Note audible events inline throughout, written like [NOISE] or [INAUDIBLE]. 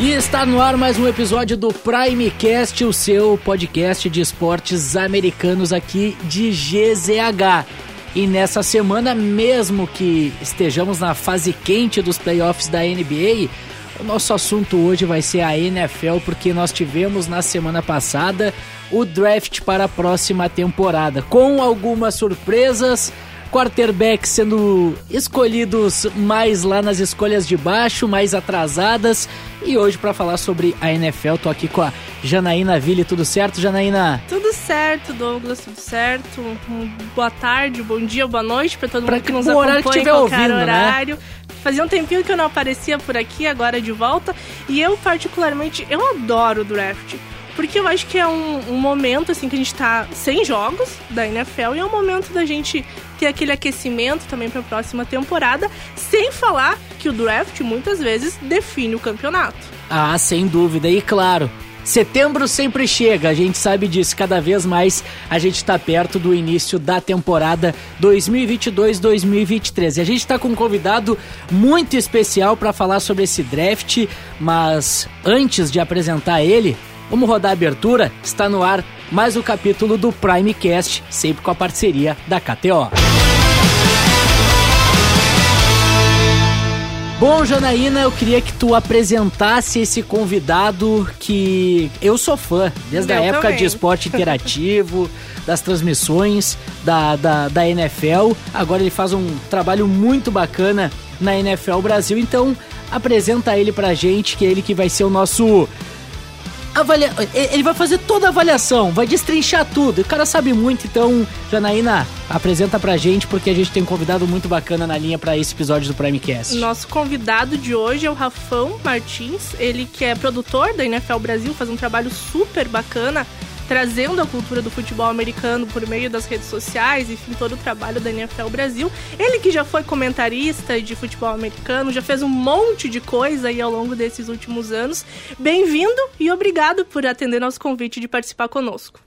E está no ar mais um episódio do Primecast, o seu podcast de esportes americanos aqui de GZH. E nessa semana, mesmo que estejamos na fase quente dos playoffs da NBA, o nosso assunto hoje vai ser a NFL, porque nós tivemos na semana passada o draft para a próxima temporada, com algumas surpresas quarterbacks sendo escolhidos mais lá nas escolhas de baixo, mais atrasadas. E hoje para falar sobre a NFL, tô aqui com a Janaína Ville, tudo certo, Janaína? Tudo certo, Douglas, tudo certo. Boa tarde, bom dia, boa noite para todo pra mundo que nos acompanha que em qualquer ouvindo, né? horário. Né? Fazia um tempinho que eu não aparecia por aqui, agora de volta. E eu, particularmente, eu adoro o draft. Porque eu acho que é um, um, momento assim que a gente tá sem jogos da NFL e é um momento da gente ter aquele aquecimento também para a próxima temporada, sem falar que o draft muitas vezes define o campeonato. Ah, sem dúvida. E claro, Setembro sempre chega, a gente sabe disso. Cada vez mais a gente está perto do início da temporada 2022-2023. E a gente está com um convidado muito especial para falar sobre esse draft. Mas antes de apresentar ele, Vamos rodar a abertura? Está no ar mais um capítulo do Primecast, sempre com a parceria da KTO. Bom, Janaína, eu queria que tu apresentasse esse convidado que eu sou fã, desde eu a época também. de esporte interativo, [LAUGHS] das transmissões da, da, da NFL. Agora ele faz um trabalho muito bacana na NFL Brasil, então apresenta ele pra gente, que é ele que vai ser o nosso avalia... ele vai fazer toda a avaliação, vai destrinchar tudo. O cara sabe muito, então, Janaína, apresenta pra gente, porque a gente tem um convidado muito bacana na linha para esse episódio do Primecast. Nosso convidado de hoje é o Rafão Martins, ele que é produtor da NFL Brasil, faz um trabalho super bacana trazendo a cultura do futebol americano por meio das redes sociais, enfim, todo o trabalho da NFL Brasil. Ele que já foi comentarista de futebol americano, já fez um monte de coisa aí ao longo desses últimos anos. Bem-vindo e obrigado por atender nosso convite de participar conosco.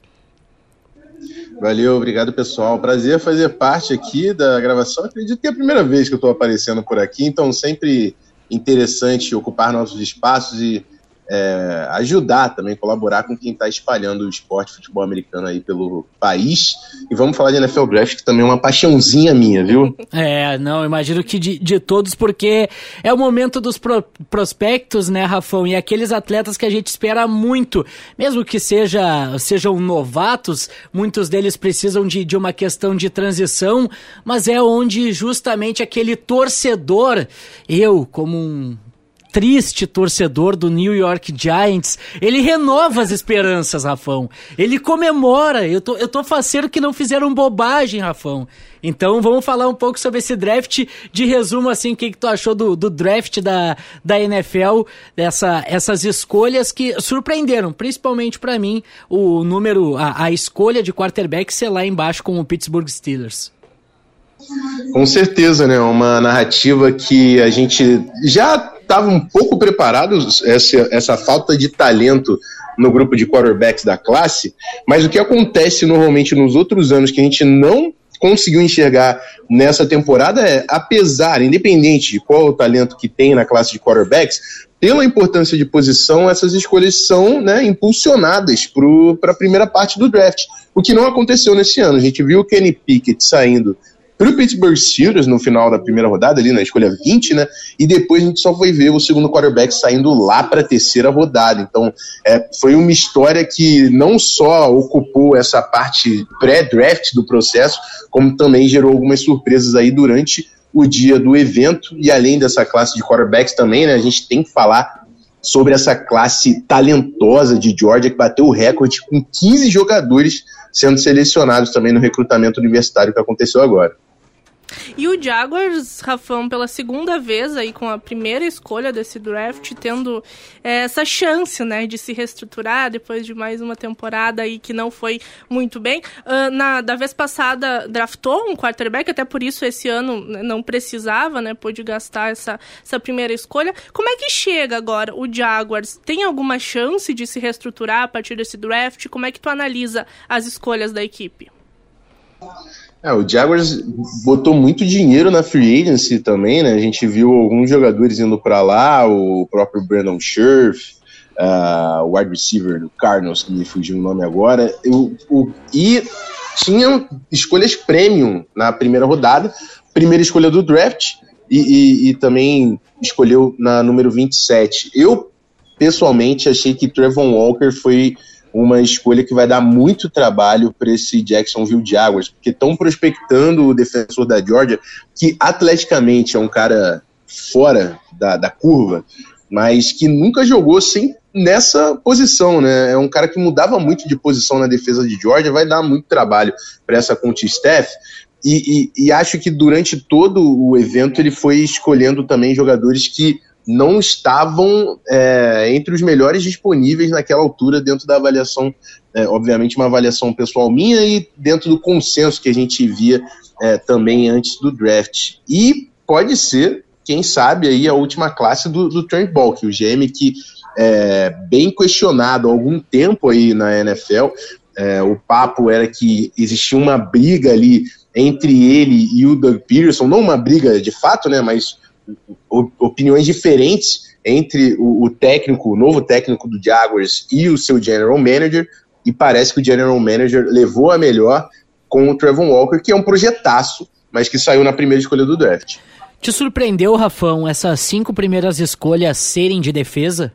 Valeu, obrigado pessoal. Prazer fazer parte aqui da gravação. Acredito que é a primeira vez que eu estou aparecendo por aqui, então sempre interessante ocupar nossos espaços e é, ajudar também, colaborar com quem está espalhando o esporte futebol americano aí pelo país. E vamos falar de NFL Draft, que também é uma paixãozinha minha, viu? É, não, imagino que de, de todos, porque é o momento dos pro, prospectos, né, Rafão? E aqueles atletas que a gente espera muito, mesmo que seja, sejam novatos, muitos deles precisam de, de uma questão de transição, mas é onde justamente aquele torcedor, eu, como um triste torcedor do New York Giants, ele renova as esperanças, Rafão. Ele comemora. Eu tô, eu tô faceiro que não fizeram bobagem, Rafão. Então vamos falar um pouco sobre esse draft. De resumo, assim, o que, que tu achou do, do draft da, da NFL, dessa, essas escolhas que surpreenderam, principalmente para mim, o número, a, a escolha de quarterback ser lá embaixo com o Pittsburgh Steelers. Com certeza, né? Uma narrativa que a gente já estava um pouco preparado, essa, essa falta de talento no grupo de quarterbacks da classe, mas o que acontece normalmente nos outros anos que a gente não conseguiu enxergar nessa temporada é, apesar, independente de qual o talento que tem na classe de quarterbacks, pela importância de posição, essas escolhas são né, impulsionadas para a primeira parte do draft, o que não aconteceu nesse ano. A gente viu o Kenny Pickett saindo para o Pittsburgh Steelers no final da primeira rodada, ali na escolha 20, né? E depois a gente só foi ver o segundo quarterback saindo lá para a terceira rodada. Então, é, foi uma história que não só ocupou essa parte pré-draft do processo, como também gerou algumas surpresas aí durante o dia do evento. E além dessa classe de quarterbacks também, né? A gente tem que falar sobre essa classe talentosa de Georgia que bateu o recorde com 15 jogadores sendo selecionados também no recrutamento universitário que aconteceu agora. E o Jaguars, Rafão, pela segunda vez aí com a primeira escolha desse draft, tendo é, essa chance, né, de se reestruturar depois de mais uma temporada aí que não foi muito bem. Uh, na da vez passada draftou um quarterback, até por isso esse ano não precisava, né, pôde gastar essa, essa primeira escolha. Como é que chega agora o Jaguars? Tem alguma chance de se reestruturar a partir desse draft? Como é que tu analisa as escolhas da equipe? É, o Jaguars botou muito dinheiro na free agency também, né? A gente viu alguns jogadores indo para lá, o próprio Brandon Scherf, uh, o wide receiver do Cardinals, que me fugiu o nome agora, o, o, e tinham escolhas premium na primeira rodada, primeira escolha do draft, e, e, e também escolheu na número 27. Eu, pessoalmente, achei que Trevon Walker foi uma escolha que vai dar muito trabalho para esse Jacksonville Jaguars, porque estão prospectando o defensor da Georgia, que atleticamente é um cara fora da, da curva, mas que nunca jogou sem nessa posição, né? É um cara que mudava muito de posição na defesa de Georgia, vai dar muito trabalho para essa Conti Staff. E, e, e, acho que durante todo o evento ele foi escolhendo também jogadores que não estavam é, entre os melhores disponíveis naquela altura dentro da avaliação, é, obviamente uma avaliação pessoal minha e dentro do consenso que a gente via é, também antes do draft. E pode ser, quem sabe, aí a última classe do, do Trent Balk, o GM que é bem questionado há algum tempo aí na NFL. É, o papo era que existia uma briga ali entre ele e o Doug Peterson, não uma briga de fato, né, mas opiniões diferentes entre o, o, técnico, o novo técnico do Jaguars e o seu general manager, e parece que o general manager levou a melhor com o Trevor Walker, que é um projetaço, mas que saiu na primeira escolha do draft. Te surpreendeu, Rafão, essas cinco primeiras escolhas serem de defesa?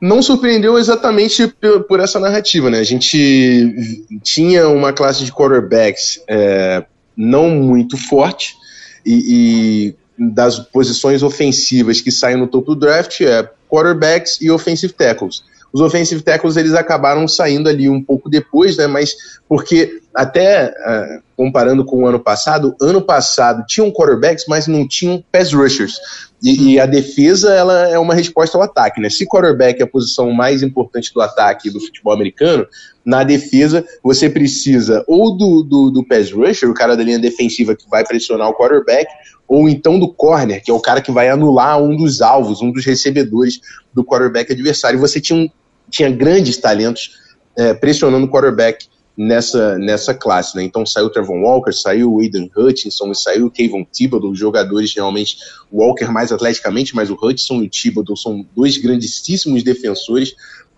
Não surpreendeu exatamente por, por essa narrativa, né? A gente tinha uma classe de quarterbacks é, não muito forte, e, e das posições ofensivas que saem no topo do draft é quarterbacks e offensive tackles. Os offensive tackles eles acabaram saindo ali um pouco depois, né? Mas porque até uh, comparando com o ano passado, ano passado tinham quarterbacks, mas não tinham pass rushers. E, e, a defesa ela é uma resposta ao ataque, né? Se quarterback é a posição mais importante do ataque do futebol americano, na defesa você precisa ou do, do, do pass rusher, o cara da linha defensiva que vai pressionar o quarterback, ou então do corner, que é o cara que vai anular um dos alvos, um dos recebedores do quarterback adversário. Você tinha tinha grandes talentos é, pressionando o quarterback nessa, nessa classe, né? Então saiu o Trevon Walker, saiu o Aiden Hutchinson saiu o Kayvon Thibodeau, jogadores realmente, o Walker mais atleticamente, mas o Hutchinson e o Thibodeau são dois grandíssimos defensores,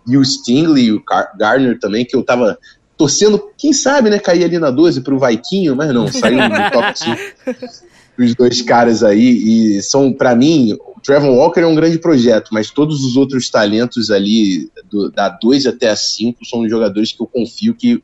e o Stingley e o Garner também, que eu tava torcendo, quem sabe, né, cair ali na 12 pro Vaiquinho, mas não, saiu no [LAUGHS] top 5 os dois caras aí, e são, para mim, Trevor Walker é um grande projeto, mas todos os outros talentos ali, do, da 2 até a 5, são jogadores que eu confio que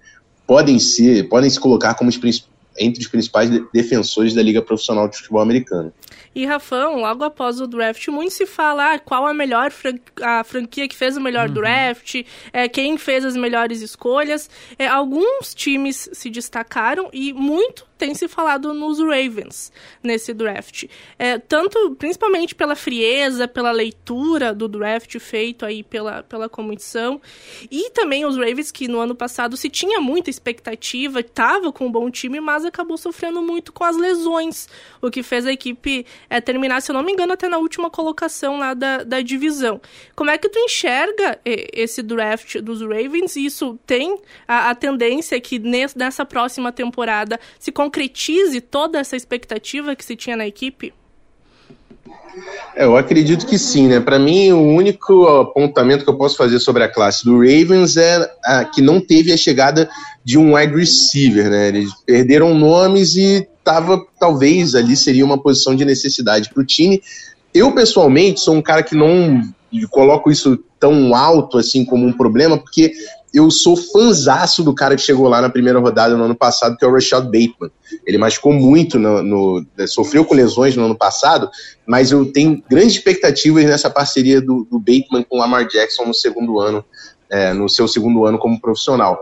podem ser, podem se colocar como os, entre os principais defensores da Liga Profissional de Futebol Americano. E Rafão, logo após o draft, muito se fala ah, qual a melhor fran a franquia que fez o melhor uhum. draft, é, quem fez as melhores escolhas. É, alguns times se destacaram e muito tem se falado nos Ravens nesse draft. É, tanto, principalmente pela frieza, pela leitura do draft feito aí pela, pela comissão, e também os Ravens que no ano passado se tinha muita expectativa, estava com um bom time, mas acabou sofrendo muito com as lesões, o que fez a equipe é, terminar, se eu não me engano, até na última colocação lá da, da divisão. Como é que tu enxerga esse draft dos Ravens? Isso tem a, a tendência que nessa próxima temporada se concretize toda essa expectativa que se tinha na equipe? Eu acredito que sim, né? Para mim, o único apontamento que eu posso fazer sobre a classe do Ravens é a, que não teve a chegada de um wide receiver, né? Eles perderam nomes e tava, talvez ali seria uma posição de necessidade para o time. Eu, pessoalmente, sou um cara que não coloco isso tão alto assim como um problema, porque eu sou fanzaço do cara que chegou lá na primeira rodada no ano passado, que é o Rashad Bateman. Ele machucou muito, no, no, sofreu com lesões no ano passado, mas eu tenho grandes expectativas nessa parceria do, do Bateman com o Lamar Jackson no segundo ano, é, no seu segundo ano como profissional.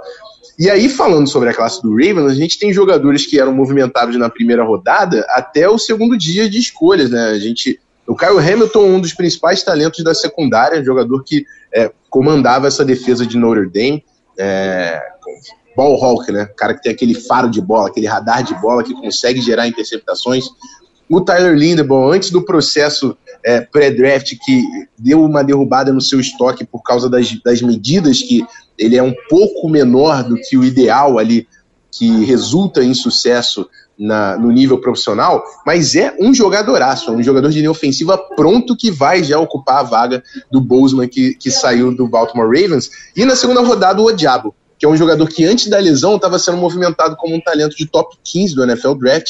E aí, falando sobre a classe do Ravens, a gente tem jogadores que eram movimentados na primeira rodada até o segundo dia de escolhas, né? A gente o Kyle Hamilton, um dos principais talentos da secundária, jogador que é, comandava essa defesa de Notre Dame. É, ball hawk, né? Cara que tem aquele faro de bola, aquele radar de bola que consegue gerar interceptações. O Tyler Lindebaum, antes do processo é, pré-draft, que deu uma derrubada no seu estoque por causa das, das medidas que ele é um pouco menor do que o ideal ali que resulta em sucesso na, no nível profissional, mas é um jogadoraço, é um jogador de linha ofensiva pronto que vai já ocupar a vaga do Bozeman que, que saiu do Baltimore Ravens. E na segunda rodada, o Odiabo, que é um jogador que antes da lesão estava sendo movimentado como um talento de top 15 do NFL Draft.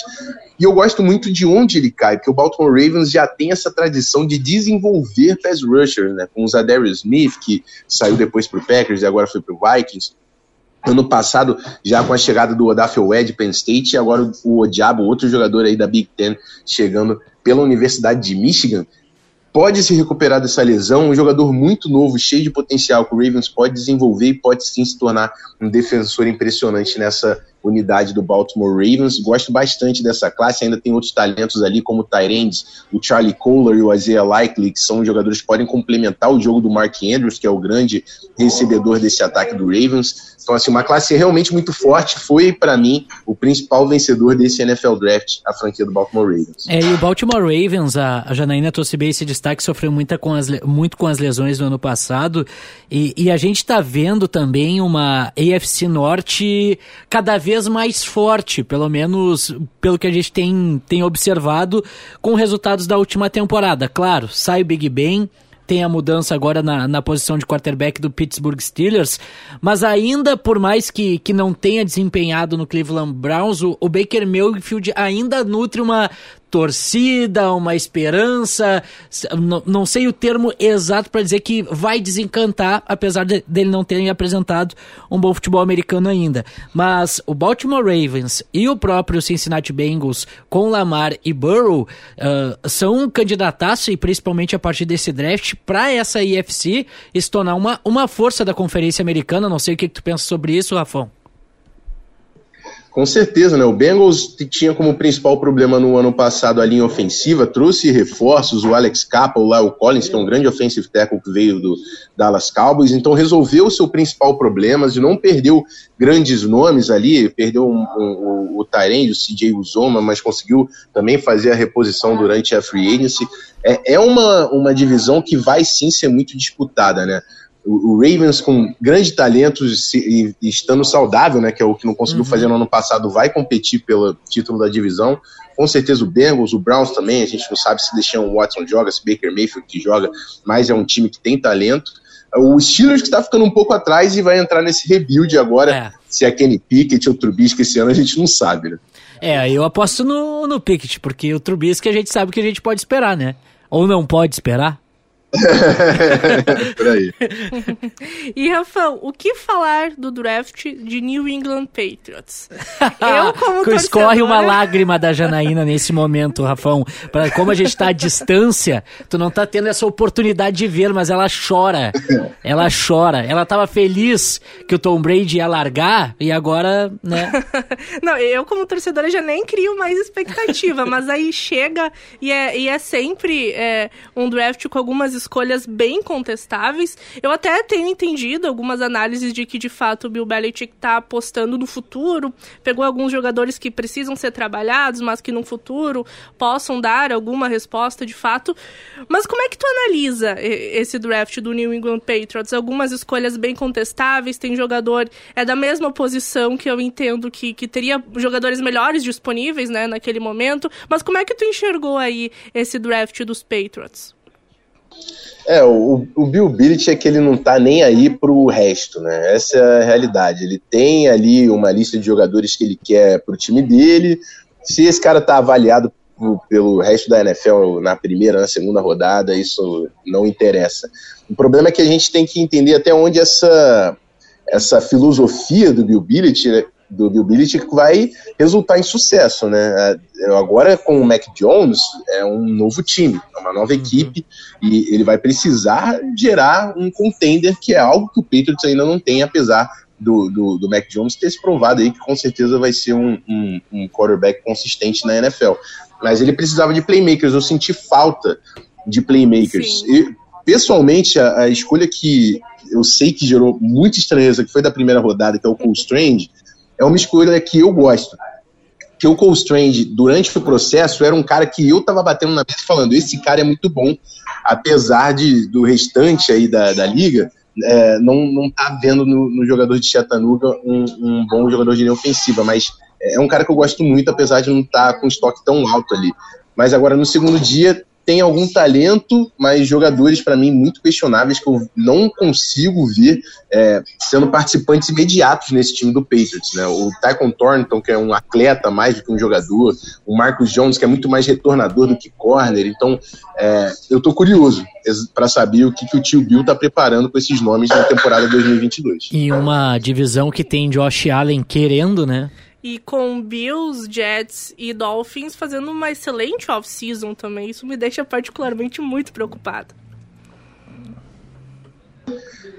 E eu gosto muito de onde ele cai, porque o Baltimore Ravens já tem essa tradição de desenvolver pass rushers, né? Com o Zadarius Smith, que saiu depois para o Packers e agora foi para o Vikings. Ano passado, já com a chegada do Odafel Wed Penn State, e agora o Odiabo, outro jogador aí da Big Ten, chegando pela Universidade de Michigan, pode se recuperar dessa lesão, um jogador muito novo, cheio de potencial, que o Ravens pode desenvolver e pode sim se tornar um defensor impressionante nessa unidade do Baltimore Ravens. Gosto bastante dessa classe, ainda tem outros talentos ali, como o Tyrands, o Charlie Kohler e o Isaiah Likely, que são jogadores que podem complementar o jogo do Mark Andrews, que é o grande recebedor desse ataque do Ravens. Então, assim, uma classe realmente muito forte. Foi, para mim, o principal vencedor desse NFL Draft, a franquia do Baltimore Ravens. É, e o Baltimore Ravens, a, a Janaína trouxe bem esse destaque, sofreu muita com as, muito com as lesões no ano passado. E, e a gente está vendo também uma AFC Norte cada vez mais forte, pelo menos pelo que a gente tem, tem observado com resultados da última temporada. Claro, sai o Big Ben tem a mudança agora na, na posição de quarterback do Pittsburgh Steelers, mas ainda por mais que, que não tenha desempenhado no Cleveland Browns, o, o Baker Mayfield ainda nutre uma torcida, uma esperança, não, não sei o termo exato para dizer que vai desencantar, apesar de, dele não ter apresentado um bom futebol americano ainda. Mas o Baltimore Ravens e o próprio Cincinnati Bengals com Lamar e Burrow uh, são um candidataço, e principalmente a partir desse draft, para essa IFC se tornar uma, uma força da Conferência Americana. Não sei o que, que tu pensa sobre isso, Rafão. Com certeza, né? O Bengals tinha como principal problema no ano passado a linha ofensiva, trouxe reforços, o Alex Capa, o Lyle Collins, que é um grande offensive tackle que veio do Dallas Cowboys, então resolveu o seu principal problema e não perdeu grandes nomes ali, perdeu um, um, o Tyrande, o CJ Uzoma, mas conseguiu também fazer a reposição durante a free agency. É, é uma, uma divisão que vai sim ser muito disputada, né? O, Ravens com grande talento e, estando saudável, né, que é o que não conseguiu uhum. fazer no ano passado, vai competir pelo título da divisão. Com certeza o Bengals, o Browns também, a gente não sabe se Deshaun Watson joga, se Baker Mayfield que joga, mas é um time que tem talento. O Steelers que está ficando um pouco atrás e vai entrar nesse rebuild agora, é. se é Kenny Pickett ou Trubisky esse ano, a gente não sabe, né? É, eu aposto no, no Pickett, porque o Trubisky a gente sabe que a gente pode esperar, né? Ou não pode esperar. [LAUGHS] Por aí. e, Rafão, o que falar do draft de New England Patriots? Eu, [LAUGHS] como torcedora... Escorre uma lágrima da Janaína nesse momento, Rafão. Pra, como a gente tá à distância, tu não tá tendo essa oportunidade de ver, mas ela chora. Ela chora. Ela tava feliz que o Tom Brady ia largar e agora, né? [LAUGHS] não, eu, como torcedora, já nem crio mais expectativa, mas aí chega e é, e é sempre é, um draft com algumas escolhas bem contestáveis. Eu até tenho entendido algumas análises de que, de fato, o Bill Belichick está apostando no futuro, pegou alguns jogadores que precisam ser trabalhados, mas que no futuro possam dar alguma resposta de fato. Mas como é que tu analisa esse draft do New England Patriots? Algumas escolhas bem contestáveis, tem jogador é da mesma posição que eu entendo que, que teria jogadores melhores disponíveis, né, naquele momento. Mas como é que tu enxergou aí esse draft dos Patriots? É, o, o Bill Billich é que ele não tá nem aí pro resto, né? Essa é a realidade. Ele tem ali uma lista de jogadores que ele quer pro time dele. Se esse cara tá avaliado pelo resto da NFL na primeira, na segunda rodada, isso não interessa. O problema é que a gente tem que entender até onde essa, essa filosofia do Bill Billich do Bill Belichick vai resultar em sucesso, né? É, agora com o Mac Jones é um novo time, é uma nova uhum. equipe e ele vai precisar gerar um contender que é algo que o Patriots ainda não tem, apesar do, do, do Mac Jones ter se provado aí que com certeza vai ser um, um, um quarterback consistente na NFL. Mas ele precisava de playmakers, eu senti falta de playmakers. E, pessoalmente, a, a, escolha que eu sei que gerou muita estranheza, que foi da primeira rodada, que é o Cole Strange, é uma escolha que eu gosto. Que o Cole Strange, durante o processo, era um cara que eu tava batendo na mesa falando: esse cara é muito bom, apesar de, do restante aí da, da liga é, não, não tá vendo no, no jogador de Chattanooga um, um, bom jogador de linha ofensiva, mas é um cara que eu gosto muito, apesar de não estar tá com estoque tão alto ali. Mas agora no segundo dia tem algum talento, mas jogadores para mim muito questionáveis que eu não consigo ver é, sendo participantes imediatos nesse time do Patriots. Né? O Tycon Thornton, que é um atleta mais do que um jogador, o Marcus Jones, que é muito mais retornador do que corner. Então, é, eu estou curioso para saber o que, que o tio Bill está preparando com esses nomes na temporada 2022. E uma divisão que tem Josh Allen querendo, né? E com Bills, Jets e Dolphins fazendo uma excelente off-season também. Isso me deixa particularmente muito preocupado.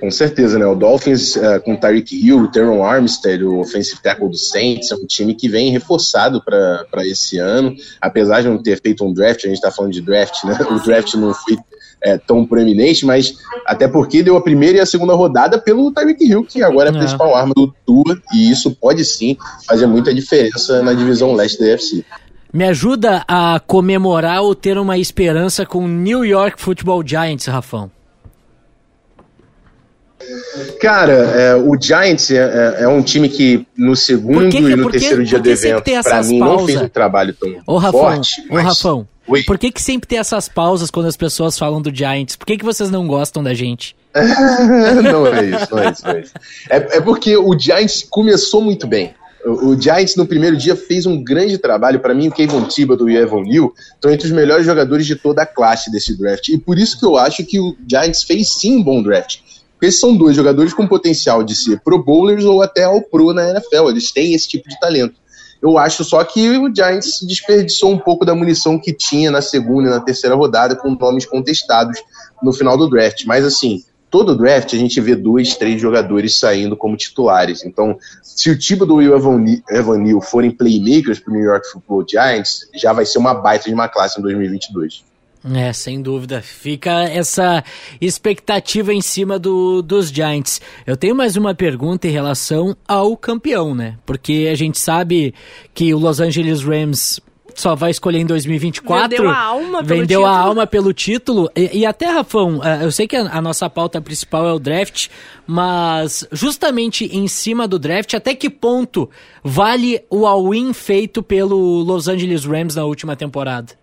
Com certeza, né? O Dolphins uh, com Tyreek Hill, o Teron Armstead, o offensive tackle do Saints, é um time que vem reforçado para esse ano. Apesar de não ter feito um draft, a gente está falando de draft, né? O draft não foi é, tão proeminente, mas até porque deu a primeira e a segunda rodada pelo Tyreek Hill, que agora é a é. principal arma do Tua, e isso pode sim fazer muita diferença na divisão leste da UFC. Me ajuda a comemorar ou ter uma esperança com o New York Football Giants, Rafão. Cara, é, o Giants é, é, é, um time que no segundo que, e no terceiro dia do evento, para mim, pausas? não fez um trabalho tão ô, Rafão, forte. Ô, mas... Rafão, Oi. Por que, que sempre tem essas pausas quando as pessoas falam do Giants? Por que, que vocês não gostam da gente? [LAUGHS] não é isso, não é isso. Não é, isso. É, é, porque o Giants começou muito bem. O, o, Giants no primeiro dia fez um grande trabalho. Para mim, o Kevin Thibodeau e o Evan Neal estão entre os melhores jogadores de toda a classe desse draft. E por isso que eu acho que o Giants fez sim um bom draft. Porque são dois jogadores com potencial de ser pro bowlers ou até ao pro na NFL. Eles têm esse tipo de talento. Eu acho só que o Giants desperdiçou um pouco da munição que tinha na segunda e na terceira rodada com nomes contestados no final do draft. Mas assim, todo draft a gente vê dois, três jogadores saindo como titulares. Então, se o Thibodeau e o Evan Neal forem playmakers para o New York Football Giants, já vai ser uma baita de uma classe em 2022. É, sem dúvida. Fica essa expectativa em cima do, dos Giants. Eu tenho mais uma pergunta em relação ao campeão, né? Porque a gente sabe que o Los Angeles Rams só vai escolher em 2024. Vendeu a alma pelo Vendeu título. a alma pelo título. E, e até, Rafão, é, eu sei que a, a, nossa pauta principal é o draft, mas justamente em cima do draft, até que ponto vale o all-in feito pelo Los Angeles Rams na última temporada?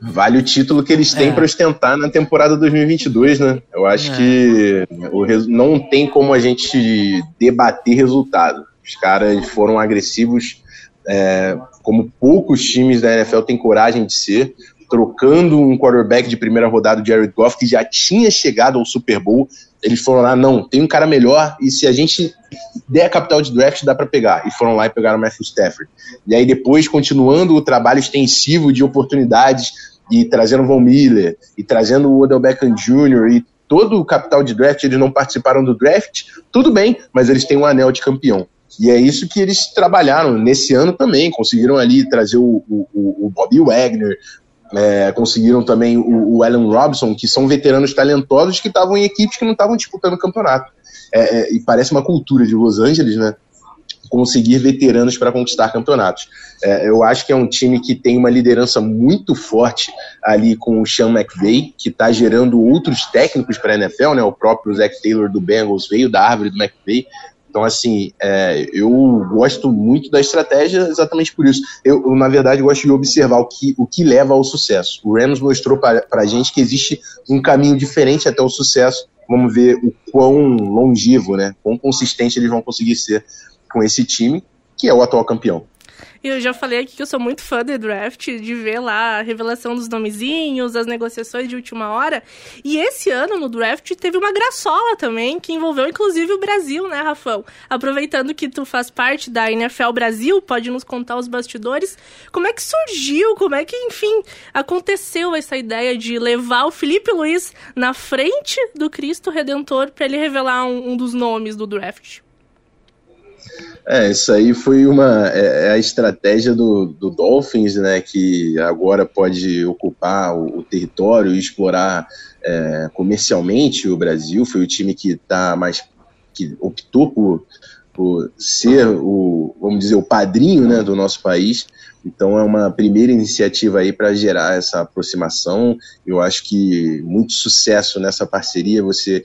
Vale o título que eles têm é. para ostentar na temporada 2022, né? Eu acho é. que o, não tem como a gente debater resultado. Os caras foram agressivos, é, como poucos times da NFL têm coragem de ser, trocando um quarterback de primeira rodada, Jared Goff, que já tinha chegado ao Super Bowl. Eles foram lá, não, tem um cara melhor, e se a gente der a capital de draft, dá para pegar. E foram lá e pegaram o Matthew Stafford. E aí depois, continuando o trabalho extensivo de oportunidades, e trazendo o Von Miller, e trazendo o Odell Beckham Jr., e todo o capital de draft, eles não participaram do draft, tudo bem, mas eles têm um anel de campeão. E é isso que eles trabalharam nesse ano também. Conseguiram ali trazer o, o, o Bobby Wagner, é, conseguiram também o, o Allen Robson, que são veteranos talentosos que estavam em equipes que não estavam disputando o campeonato. É, é, e parece uma cultura de Los Angeles, né? Conseguir veteranos para conquistar campeonatos. É, eu acho que é um time que tem uma liderança muito forte ali com o Sean McVay, que está gerando outros técnicos para a NFL, né? O próprio Zach Taylor do Bengals veio da árvore do McVay, então, assim, é, eu gosto muito da estratégia exatamente por isso. Eu, na verdade, gosto de observar o que, o que leva ao sucesso. O Rams mostrou para a gente que existe um caminho diferente até o sucesso. Vamos ver o quão longevo, né, quão consistente eles vão conseguir ser com esse time, que é o atual campeão. E eu já falei aqui que eu sou muito fã de draft, de ver lá a revelação dos nomezinhos, as negociações de última hora. E esse ano, no draft, teve uma graçola também, que envolveu inclusive o Brasil, né, Rafão? Aproveitando que tu faz parte da NFL Brasil, pode nos contar os bastidores. Como é que surgiu, como é que, enfim, aconteceu essa ideia de levar o Felipe Luiz na frente do Cristo Redentor para ele revelar um, um dos nomes do draft? É, isso aí foi uma é, é, a estratégia do, do Dolphins, né, que agora pode ocupar o, o território e explorar é, comercialmente o Brasil. Foi o time que tá mais que optou por, por ser o, vamos dizer, o padrinho, né, do nosso país. Então é uma primeira iniciativa aí para gerar essa aproximação. Eu acho que muito sucesso nessa parceria. Você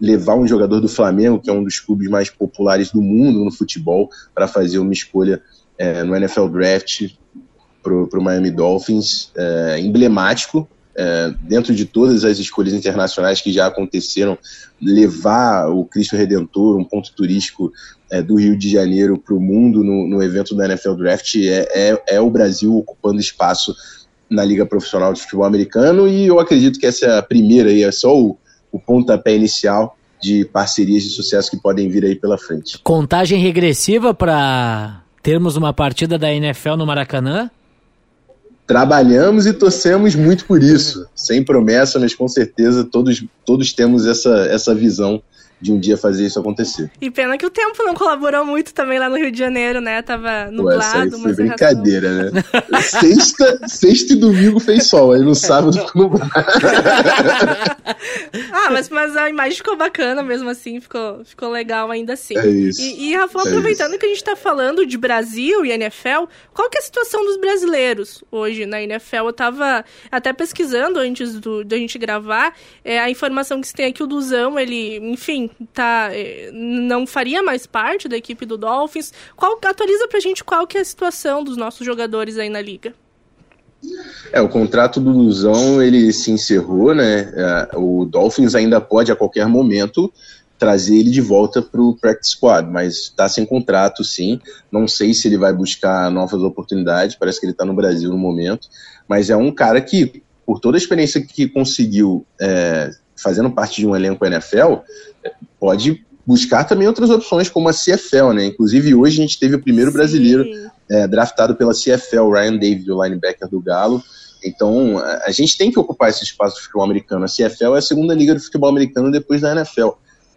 levar um jogador do Flamengo, que é um dos clubes mais populares do mundo no futebol, para fazer uma escolha é, no NFL Draft para o Miami Dolphins, é, emblemático. É, dentro de todas as escolhas internacionais que já aconteceram, levar o Cristo Redentor, um ponto turístico é, do Rio de Janeiro, para o mundo no, no, evento da NFL Draft, é, é, é o Brasil ocupando espaço na Liga Profissional de Futebol Americano, e eu acredito que essa é a primeira, e é só o, o pontapé inicial de parcerias de sucesso que podem vir aí pela frente. Contagem regressiva para termos uma partida da NFL no Maracanã? Trabalhamos e torcemos muito por isso. Sem promessa, mas com certeza todos, todos temos essa, essa visão de um dia fazer isso acontecer. E pena que o tempo não colaborou muito também lá no Rio de Janeiro, né? Tava nublado. Pô, foi brincadeira, né? [LAUGHS] sexta, sexta e domingo fez sol, aí no sábado ficou nublado. [LAUGHS] ah, mas, mas a imagem ficou bacana mesmo assim, ficou, ficou legal ainda assim. É isso. E, e Rafa, é aproveitando que a gente tá falando de Brasil e NFL, qual que é a situação dos brasileiros hoje na NFL? Eu tava até pesquisando antes do, da gente gravar, é, a informação que se tem aqui, o Duzão, ele, enfim, tá, eh, não faria mais parte da equipe do Dolphins. Qual, atualiza pra gente qual que é a situação dos nossos jogadores aí na liga. É, o contrato do Luzão, ele se encerrou, né? É, o Dolphins ainda pode, a qualquer momento, trazer ele de volta para o practice squad, mas está sem contrato, sim. Não sei se ele vai buscar novas oportunidades, parece que ele está no Brasil no momento, mas é um cara que, por toda a experiência que conseguiu é, fazendo parte de um elenco NFL, pode buscar também outras opções, como a CFL, né? Inclusive, hoje a gente teve o primeiro Sim. brasileiro é, draftado pela CFL, Ryan David, o linebacker do Galo. Então, a gente tem que ocupar esse espaço do futebol americano. A CFL é a segunda liga do futebol americano depois da NFL.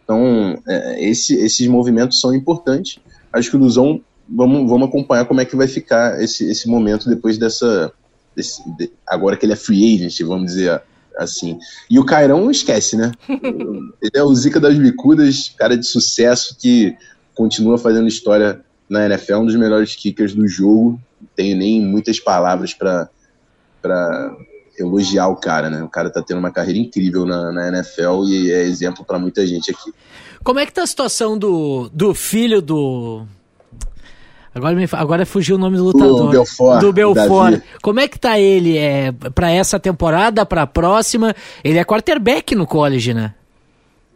Então, é, esse, esses movimentos são importantes. Acho que o Luzão, vamos, vamos acompanhar como é que vai ficar esse, esse momento depois dessa. Desse, de, agora que ele é free agent, vamos dizer assim. E o Cairão esquece, né? [LAUGHS] Ele é o Zica das Bicudas, cara de sucesso que continua fazendo história na NFL, um dos melhores kickers do jogo. Não tenho nem muitas palavras para elogiar o cara, né? O cara tá tendo uma carreira incrível na, na NFL e é exemplo para muita gente aqui. Como é que tá a situação do, do filho do Agora, me, agora fugiu o nome do lutador. Do Belfort. Do Belfort. Davi. Como é que tá ele é, para essa temporada, para a próxima? Ele é quarterback no college, né?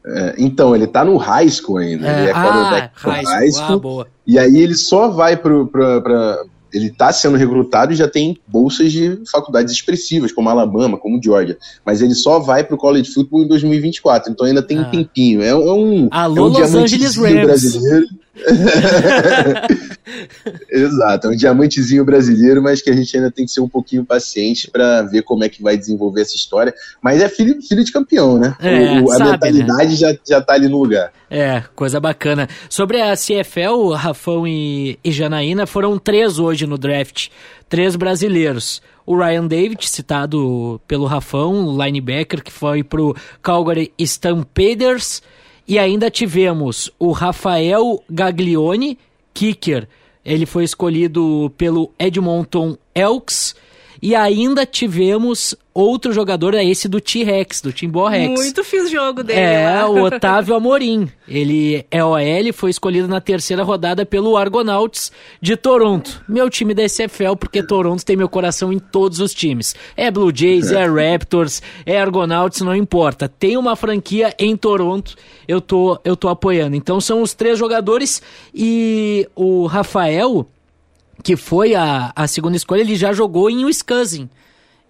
É, então, ele tá no high school ainda. É, ele é ah, high school. High school ah, boa. E aí ele só vai pro, pra, pra, ele está sendo recrutado e já tem bolsas de faculdades expressivas, como Alabama, como Georgia. Mas ele só vai para o college football em 2024, então ainda tem ah. um tempinho. É, é um, Alô, é um Los Angeles Rams. brasileiro. [LAUGHS] Exato, é um diamantezinho brasileiro, mas que a gente ainda tem que ser um pouquinho paciente para ver como é que vai desenvolver essa história. Mas é filho, filho de campeão, né? É, o, a sabe, mentalidade né? já, já tá ali no lugar. É, coisa bacana. Sobre a CFL, Rafão e, e Janaína foram três hoje no draft, três brasileiros. O Ryan David, citado pelo Rafão, o linebacker que foi pro Calgary Stampeders. E ainda tivemos o Rafael Gaglione, kicker. Ele foi escolhido pelo Edmonton Elks. E ainda tivemos outro jogador, é esse do T-Rex, do Timbó Rex. Muito fiz jogo dele. É, lá. o Otávio Amorim. Ele é OL, foi escolhido na terceira rodada pelo Argonauts de Toronto. Meu time da SFL, porque Toronto tem meu coração em todos os times. É Blue Jays, é Raptors, é Argonauts, não importa. Tem uma franquia em Toronto, eu tô, eu tô apoiando. Então são os três jogadores e o Rafael que foi a, a segunda escolha, ele já jogou em Wisconsin.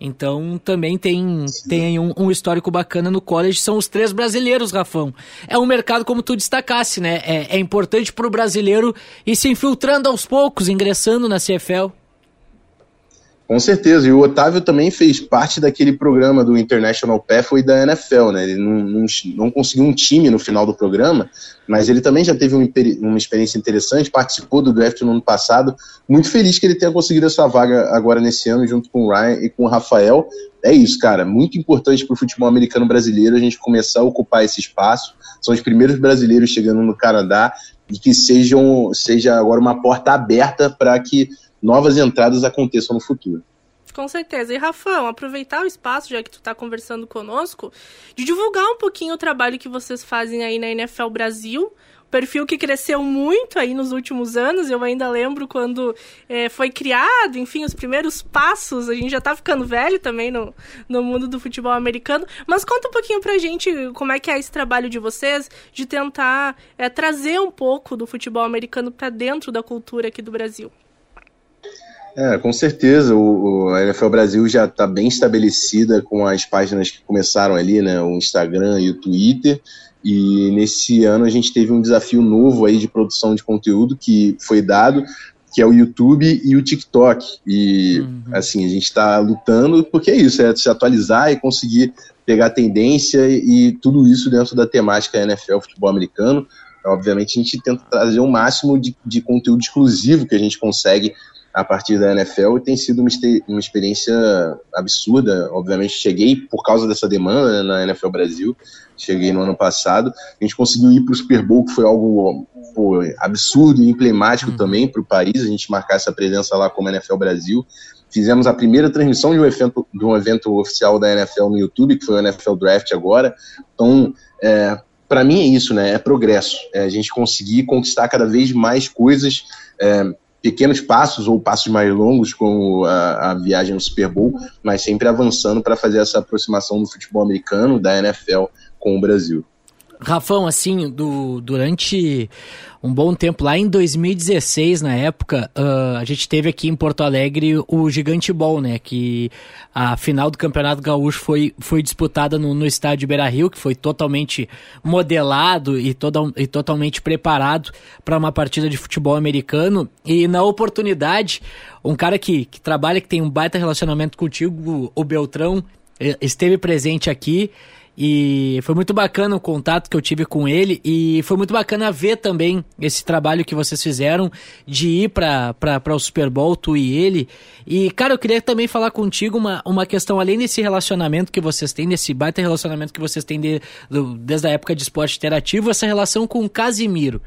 Então também tem, tem um, um, histórico bacana no college. São os três brasileiros, Rafão. É um mercado, como tu destacasse, né? É, é importante para o brasileiro ir se infiltrando aos poucos, ingressando na CFL. Com certeza, e o Otávio também fez parte daquele programa do International Pathway da NFL, né? Ele não, não, não, conseguiu um time no final do programa, mas ele também já teve um, uma experiência interessante, participou do draft no ano passado. Muito feliz que ele tenha conseguido essa vaga agora nesse ano, junto com o Ryan e com o Rafael. É isso, cara, muito importante para o futebol americano brasileiro a gente começar a ocupar esse espaço. São os primeiros brasileiros chegando no Canadá e que sejam, seja agora uma porta aberta para que novas entradas aconteçam no futuro. Com certeza. E Rafão, aproveitar o espaço, já que tu está conversando conosco, de divulgar um pouquinho o trabalho que vocês fazem aí na NFL Brasil, perfil que cresceu muito aí nos últimos anos. Eu ainda lembro quando é, foi criado, enfim, os primeiros passos. A gente já tá ficando velho também no, no mundo do futebol americano. Mas conta um pouquinho pra gente como é que é esse trabalho de vocês, de tentar é, trazer um pouco do futebol americano para dentro da cultura aqui do Brasil. É, com certeza. O, o a NFL Brasil já está bem estabelecida com as páginas que começaram ali, né? O Instagram e o Twitter. E nesse ano a gente teve um desafio novo aí de produção de conteúdo que foi dado, que é o YouTube e o TikTok. E uhum. assim, a gente está lutando porque é isso, é se atualizar e conseguir pegar tendência e tudo isso dentro da temática NFL futebol americano. Obviamente a gente tenta trazer o máximo de, de conteúdo exclusivo que a gente consegue a partir da NFL e tem sido uma, uma experiência absurda. Obviamente, cheguei por causa dessa demanda né, na NFL Brasil, cheguei no ano passado. A gente conseguiu ir para o Super Bowl, que foi algo pô, absurdo e emblemático uhum. também para o país, a gente marcar essa presença lá como NFL Brasil. Fizemos a primeira transmissão de um, evento, de um evento oficial da NFL no YouTube, que foi o NFL Draft agora. Então, é, para mim é isso, né? É progresso. É a gente conseguir conquistar cada vez mais coisas. É, pequenos passos ou passos mais longos, como a, a viagem no Super Bowl, mas sempre avançando para fazer essa aproximação do futebol americano, da NFL com o Brasil. Rafão, assim, do, durante um bom tempo, lá em 2016, na época, uh, a gente teve aqui em Porto Alegre o Gigante Ball, né? Que a final do Campeonato Gaúcho foi, foi disputada no, no estádio Beira Rio, que foi totalmente modelado e, toda, e totalmente preparado para uma partida de futebol americano. E na oportunidade, um cara que, que trabalha, que tem um baita relacionamento contigo, o Beltrão, esteve presente aqui. E foi muito bacana o contato que eu tive com ele e foi muito bacana ver também esse trabalho que vocês fizeram de ir para o Super Bowl, tu e ele. E, cara, eu queria também falar contigo uma, uma questão, além desse relacionamento que vocês têm, desse baita relacionamento que vocês têm de, do, desde a época de esporte interativo, essa relação com o Casimiro.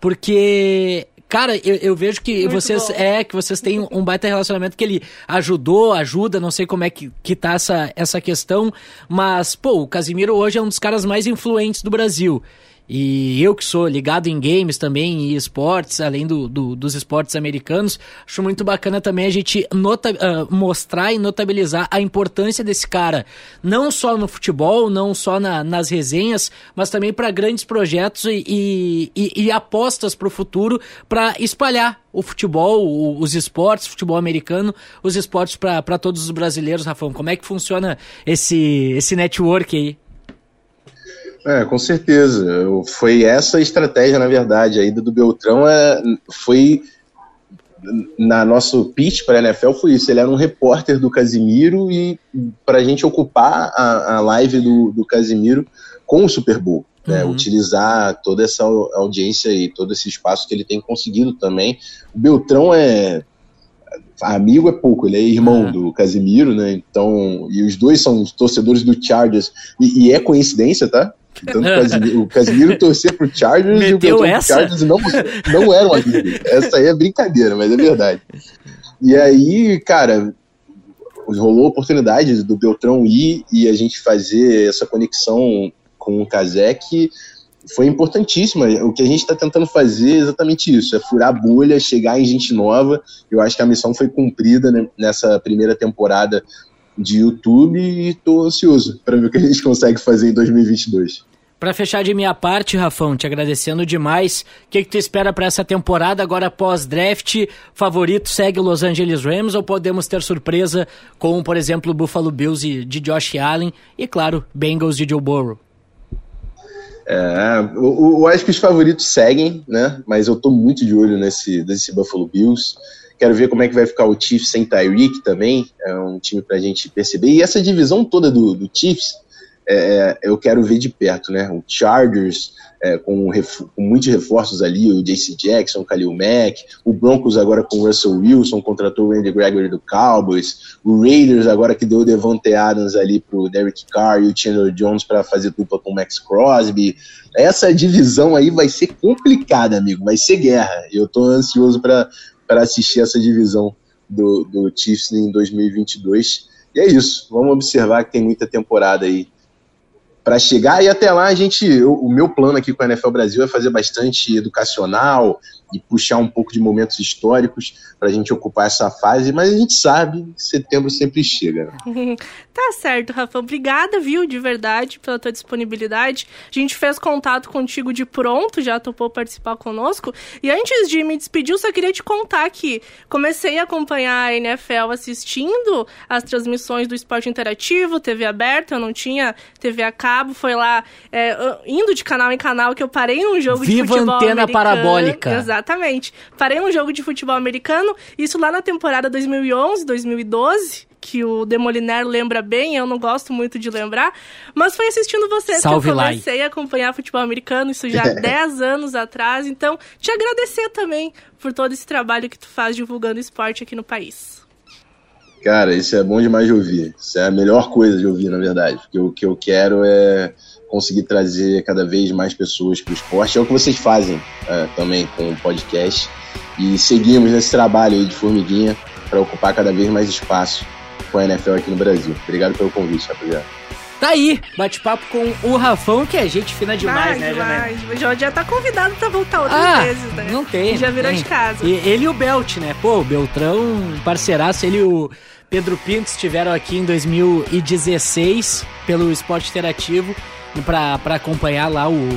Porque Cara, eu, eu vejo que Muito vocês bom. é que vocês têm um baita relacionamento que ele ajudou, ajuda, não sei como é que, que tá essa, essa questão, mas, pô, o Casimiro hoje é um dos caras mais influentes do Brasil. E eu que sou ligado em games também e esportes, além do, do, dos esportes americanos, acho muito bacana também a gente nota, uh, mostrar e notabilizar a importância desse cara, não só no futebol, não só na, nas resenhas, mas também para grandes projetos e, e, e apostas para o futuro para espalhar o futebol, os esportes, futebol americano, os esportes para todos os brasileiros, Rafão. Como é que funciona esse, esse network aí? É, com certeza. Foi essa a estratégia, na verdade, a ida do Beltrão é, foi na nosso pitch para a NFL foi isso. Ele era um repórter do Casimiro e para a gente ocupar a, a live do, do Casimiro com o Super Bowl. Né, uhum. utilizar toda essa audiência e todo esse espaço que ele tem conseguido também. O Beltrão é amigo é pouco, ele é irmão uhum. do Casimiro, né? Então, e os dois são torcedores do Chargers e, e é coincidência, tá? Tanto o Casimiro, o Casimiro torcer pro Chargers Meteu e o Chargers não, não eram amigos. Essa aí é brincadeira, mas é verdade. E aí, cara, rolou a oportunidade do Beltrão ir e a gente fazer essa conexão com o Kazek foi importantíssima. O que a gente está tentando fazer é exatamente isso: é furar a bolha, chegar em gente nova. Eu acho que a missão foi cumprida né, nessa primeira temporada de YouTube e estou ansioso para ver o que a gente consegue fazer em 2022. Para fechar de minha parte, Rafão, te agradecendo demais. O que, que tu espera para essa temporada agora pós-draft? Favorito segue Los Angeles Rams ou podemos ter surpresa com, por exemplo, o Buffalo Bills de Josh Allen e, claro, Bengals de Joe Burrow? É, eu, eu, acho que os favoritos seguem, né? Mas eu tô muito de olho nesse, nesse Buffalo Bills. Quero ver como é que vai ficar o Chiefs sem Tyreek também. É um time para a gente perceber. E essa divisão toda do, do Chiefs, é, é, eu quero ver de perto, né? O Chargers é, com, com, muitos reforços ali, o JC Jackson, o Khalil Mack, o Broncos agora com o Russell Wilson, contratou o Randy Gregory do Cowboys, o Raiders agora que deu o Devontae Adams ali pro Derek Carr e o Chandler Jones para fazer dupla com o Max Crosby. Essa divisão aí vai ser complicada, amigo, vai ser guerra. Eu tô ansioso para para assistir essa divisão do, do Chiefs em 2022. E é isso, vamos observar que tem muita temporada aí para chegar. E até lá a gente, o, o meu plano aqui com a NFL Brasil é fazer bastante educacional e puxar um pouco de momentos históricos para a gente ocupar essa fase, mas a gente sabe que setembro sempre chega. Né? [LAUGHS] tá certo, Rafa. Obrigada, viu, de verdade, pela tua disponibilidade. A gente fez contato contigo de pronto, já topou participar conosco. E antes de me despedir, eu só queria te contar que comecei a acompanhar a NFL assistindo as transmissões do esporte interativo, TV aberta, eu não tinha TV a cabo, foi lá é, indo de canal em canal que eu parei num jogo Viva de futebol antena americano. parabólica. Exatamente. Parei num jogo de futebol americano, isso lá na temporada 2011, 2012, que o Demoliner lembra bem, eu não gosto muito de lembrar, mas foi assistindo vocês Salve que eu lá. comecei a acompanhar futebol americano, isso já há [LAUGHS] 10 anos atrás, então te agradecer também por todo esse trabalho que tu faz divulgando esporte aqui no país. Cara, isso é bom demais de ouvir. Isso é a melhor coisa de ouvir, na verdade. Porque o que eu quero é conseguir trazer cada vez mais pessoas para o esporte. É o que vocês fazem é, também com o podcast. E seguimos nesse trabalho aí de formiguinha para ocupar cada vez mais espaço com a NFL aqui no Brasil. Obrigado pelo convite, rapaziada. Tá aí, bate-papo com o Rafão, que é gente fina demais, Ai, né, Janete? demais. Já, já tá convidado pra voltar outras Ah, vezes, né? não tem. Já virou tem. de casa. E ele e o Belt, né? Pô, o Beltrão, parceiraço, ele e o Pedro Pinto estiveram aqui em 2016 pelo Esporte Interativo pra, pra acompanhar lá o,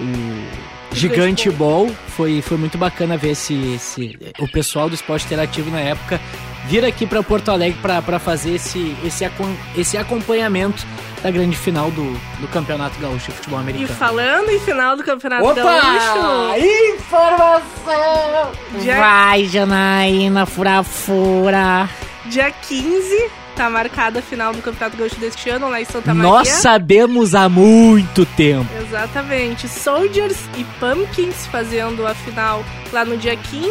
o Gigante Ball. Foi, foi muito bacana ver esse, esse, o pessoal do Esporte Interativo na época vir aqui pra Porto Alegre pra, pra fazer esse, esse, esse acompanhamento da grande final do, do Campeonato Gaúcho de Futebol E Americano. falando em final do Campeonato Opa! Gaúcho, Informação! Já- Vai, Janaína, fura-fura. dia 15, tá marcada a final do Campeonato Gaúcho deste ano lá em Santa Maria. Nós sabemos há muito tempo. Exatamente. Soldiers e Pumpkins fazendo a final lá no dia 15.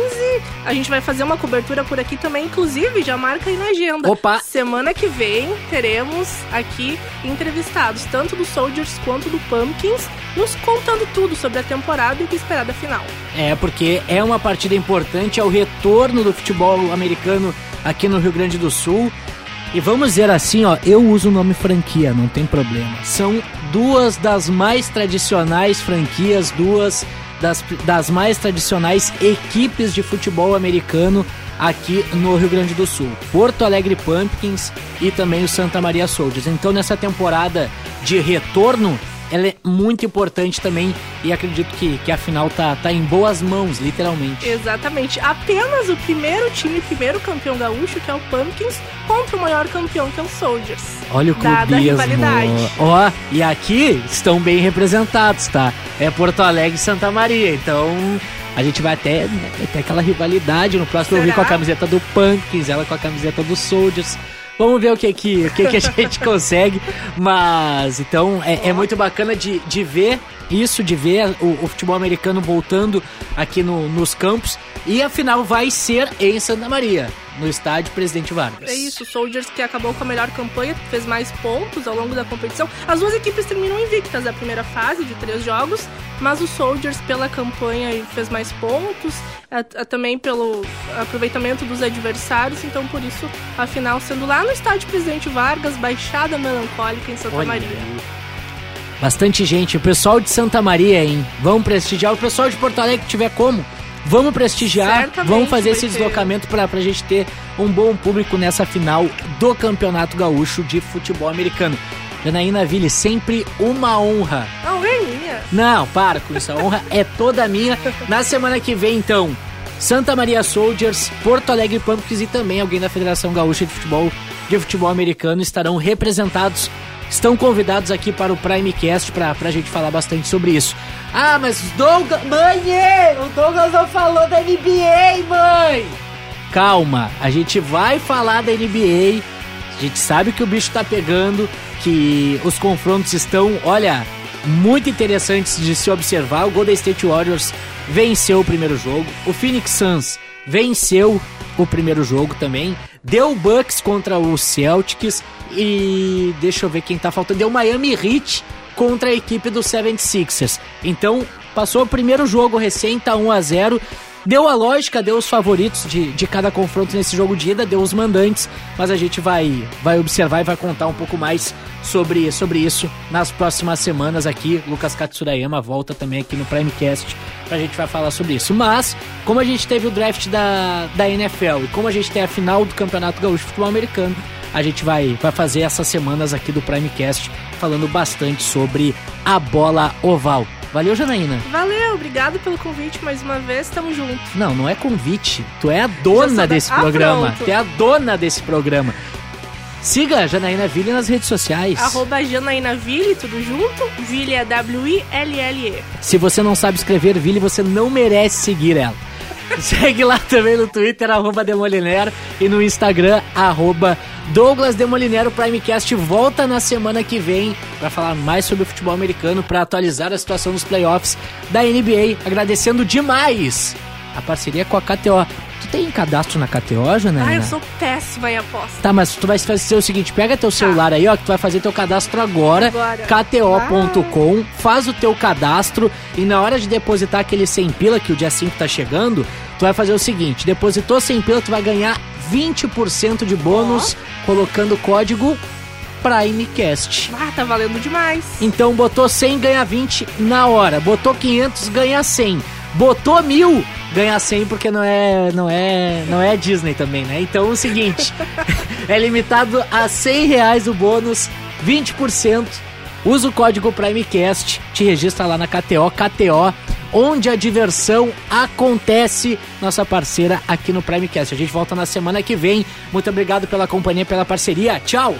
A gente vai fazer uma cobertura por aqui também, inclusive já marca aí na agenda. Opa! Semana que vem teremos aqui entrevistados, tanto do Soldiers quanto do Pumpkins, nos contando tudo sobre a temporada e o que esperar da final. É, porque é uma partida importante, é o retorno do futebol americano aqui no Rio Grande do Sul. E vamos dizer assim, ó, eu uso o nome franquia, não tem problema. São duas das mais tradicionais franquias, duas das, das mais tradicionais equipes de futebol americano aqui no Rio Grande do Sul. Porto Alegre Pumpkins e também o Santa Maria Soldiers. Então nessa temporada de retorno, ela é muito importante também e acredito que, que a final tá, tá em boas mãos, literalmente. Exatamente. Apenas o primeiro time, primeiro campeão gaúcho, que é o Pumpkins, contra o maior campeão, que é o Soldiers. Olha o Dada a clubismo. rivalidade. Ó, e aqui estão bem representados, tá? É Porto Alegre e Santa Maria, então a gente vai até vai ter aquela rivalidade. No próximo eu vi Será? com a camiseta do Pumpkins, ela com a camiseta do Soldiers. Vamos ver o que que, o que, que a [LAUGHS] gente consegue. Mas, então, é, é muito bacana de, de ver isso, de ver o, o futebol americano voltando aqui no- nos campos. E a final vai ser em Santa Maria, no estádio Presidente Vargas. É isso, o Soldiers que acabou com a melhor campanha, fez mais pontos ao longo da competição. As duas equipes terminam invictas da primeira fase de três jogos, mas o Soldiers pela campanha fez mais pontos, a- a- também pelo aproveitamento dos adversários, então por isso a final sendo lá no estádio Presidente Vargas, Baixada Melancólica em Santa Olha Maria. Bastante gente. O pessoal de Santa Maria, hein? Vamos prestigiar. O pessoal de Porto Alegre, que tiver como, vamos prestigiar. Certamente vamos fazer esse deslocamento pra, pra gente ter um bom público nessa final do Campeonato Gaúcho de Futebol Americano. Janaína Ville, sempre uma honra. Não, vem minha. Não, para com isso. A honra é toda minha. Na semana que vem, então, Santa Maria Soldiers, Porto Alegre Pumpkins e também alguém da Federação Gaúcha de Futebol, de Futebol Americano estarão representados. Estão convidados aqui para o Primecast para a gente falar bastante sobre isso. Ah, mas Douglas. Mãe! O Douglas não falou da NBA, mãe! Calma, a gente vai falar da NBA. A gente sabe que o bicho tá pegando, que os confrontos estão, olha, muito interessantes de se observar. O Golden State Warriors venceu o primeiro jogo, o Phoenix Suns venceu o primeiro jogo também, deu Bucks contra o Celtics e deixa eu ver quem tá faltando, deu Miami Heat contra a equipe do 76ers. Então, passou o primeiro jogo recém, tá 1 a 0 Deu a lógica, deu os favoritos de, de cada confronto nesse jogo de ida, deu os mandantes, mas a gente vai, vai observar e vai contar um pouco mais sobre, sobre isso nas próximas semanas aqui. Lucas Katsurayama volta também aqui no Primecast pra gente vai falar sobre isso. Mas, como a gente teve o draft da, da NFL e como a gente tem a final do Campeonato Gaúcho de Futebol Americano, a gente vai, vai fazer essas semanas aqui do Primecast falando bastante sobre a bola oval. Valeu, Janaína. Valeu, obrigado pelo convite mais uma vez, tamo junto. Não, não é convite. Tu é a dona desse ah, programa. Pronto. Tu é a dona desse programa. Siga a Janaína Ville nas redes sociais. Arroba Janaína Ville, tudo junto. Ville é W-I-L-L-E. Se você não sabe escrever Ville, você não merece seguir ela. [LAUGHS] Segue lá também no Twitter, arroba Demoliner, e no Instagram, arroba Douglas Demoliner. O Primecast volta na semana que vem para falar mais sobre o futebol americano, para atualizar a situação dos playoffs da NBA. Agradecendo demais a parceria com a KTO. Tu tem cadastro na KTO, Janaína? Ah, eu sou péssima em aposta. Tá, mas tu vai fazer o seguinte, pega teu tá. celular aí, ó, que tu vai fazer teu cadastro agora, agora. kto.com, faz o teu cadastro e na hora de depositar aquele 100 pila, que o dia 5 tá chegando, tu vai fazer o seguinte, depositou 100 pila, tu vai ganhar 20% de bônus oh. colocando o código Primecast. Ah, tá valendo demais. Então botou 100, ganha 20 na hora. Botou 500, ganha 100. Botou mil, ganha 100 porque não é, não é, não é Disney também, né? Então é o seguinte, [LAUGHS] é limitado a 100 reais o bônus, 20%. Usa o código Primecast, te registra lá na KTO, KTO, onde a diversão acontece, nossa parceira aqui no Primecast. A gente volta na semana que vem. Muito obrigado pela companhia, pela parceria. Tchau!